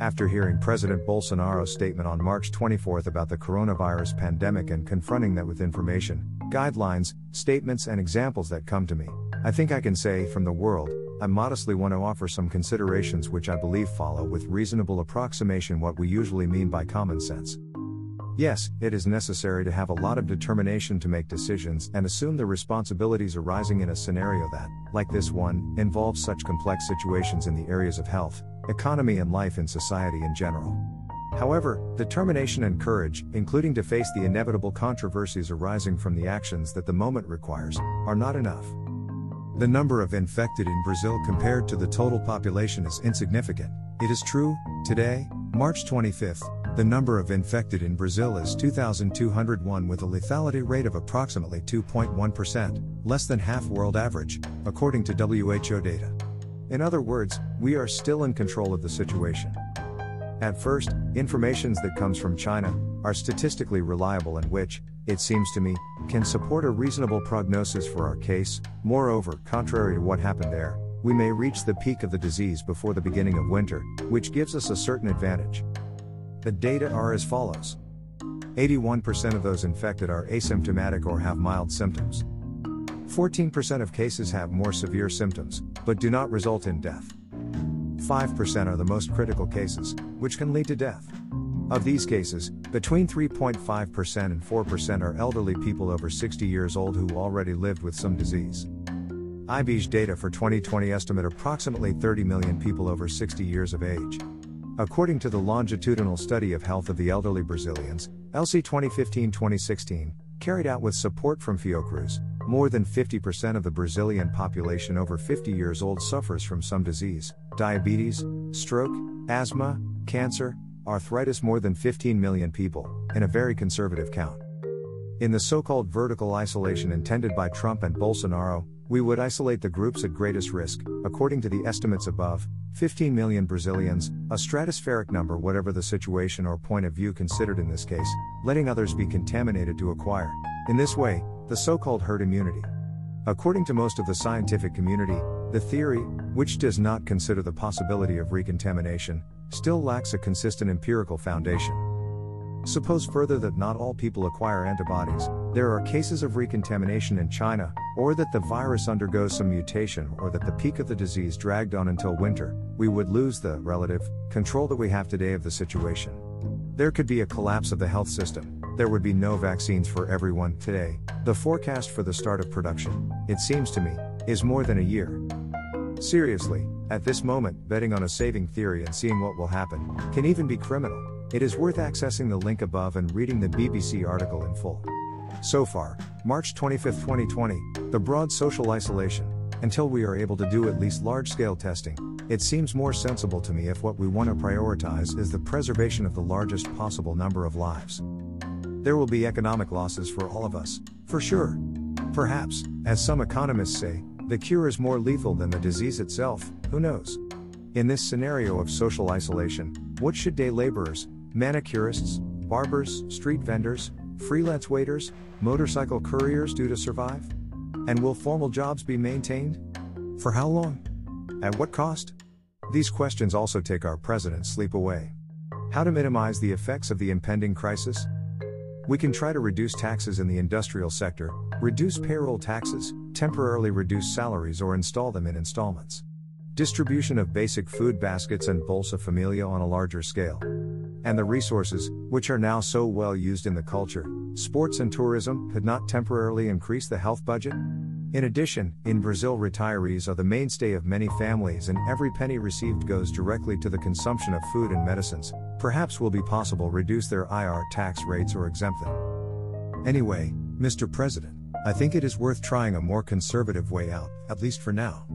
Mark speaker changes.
Speaker 1: After hearing President Bolsonaro's statement on March 24 about the coronavirus pandemic and confronting that with information, guidelines, statements, and examples that come to me, I think I can say, from the world, I modestly want to offer some considerations which I believe follow with reasonable approximation what we usually mean by common sense. Yes, it is necessary to have a lot of determination to make decisions and assume the responsibilities arising in a scenario that, like this one, involves such complex situations in the areas of health, economy, and life in society in general. However, determination and courage, including to face the inevitable controversies arising from the actions that the moment requires, are not enough. The number of infected in Brazil compared to the total population is insignificant. It is true, today, March 25, the number of infected in Brazil is 2,201 with a lethality rate of approximately 2.1%, less than half world average, according to WHO data. In other words, we are still in control of the situation. At first, informations that comes from China are statistically reliable and which, it seems to me, can support a reasonable prognosis for our case. Moreover, contrary to what happened there, we may reach the peak of the disease before the beginning of winter, which gives us a certain advantage. The data are as follows 81% of those infected are asymptomatic or have mild symptoms. 14% of cases have more severe symptoms, but do not result in death. 5% are the most critical cases, which can lead to death. Of these cases, between 3.5% and 4% are elderly people over 60 years old who already lived with some disease. IBGE data for 2020 estimate approximately 30 million people over 60 years of age. According to the longitudinal study of health of the elderly Brazilians, ELSI 2015 2016, carried out with support from Fiocruz, more than 50% of the Brazilian population over 50 years old suffers from some disease diabetes, stroke, asthma, cancer, arthritis. More than 15 million people, in a very conservative count. In the so called vertical isolation intended by Trump and Bolsonaro, we would isolate the groups at greatest risk, according to the estimates above 15 million Brazilians, a stratospheric number, whatever the situation or point of view considered in this case, letting others be contaminated to acquire, in this way, the so called herd immunity. According to most of the scientific community, the theory, which does not consider the possibility of recontamination, still lacks a consistent empirical foundation. Suppose further that not all people acquire antibodies, there are cases of recontamination in China, or that the virus undergoes some mutation, or that the peak of the disease dragged on until winter, we would lose the relative control that we have today of the situation. There could be a collapse of the health system, there would be no vaccines for everyone today. The forecast for the start of production, it seems to me, is more than a year. Seriously, at this moment, betting on a saving theory and seeing what will happen can even be criminal. It is worth accessing the link above and reading the BBC article in full. So far, March 25, 2020, the broad social isolation, until we are able to do at least large scale testing, it seems more sensible to me if what we want to prioritize is the preservation of the largest possible number of lives. There will be economic losses for all of us, for sure. Perhaps, as some economists say, the cure is more lethal than the disease itself, who knows? In this scenario of social isolation, what should day laborers, manicurists, barbers, street vendors, freelance waiters, motorcycle couriers do to survive? And will formal jobs be maintained? For how long? At what cost? These questions also take our president's sleep away. How to minimize the effects of the impending crisis? We can try to reduce taxes in the industrial sector, reduce payroll taxes, temporarily reduce salaries, or install them in installments. Distribution of basic food baskets and Bolsa Familia on a larger scale. And the resources, which are now so well used in the culture, sports, and tourism, could not temporarily increase the health budget? In addition, in Brazil, retirees are the mainstay of many families, and every penny received goes directly to the consumption of food and medicines. Perhaps will be possible reduce their IR tax rates or exempt them. Anyway, Mr. President, I think it is worth trying a more conservative way out, at least for now.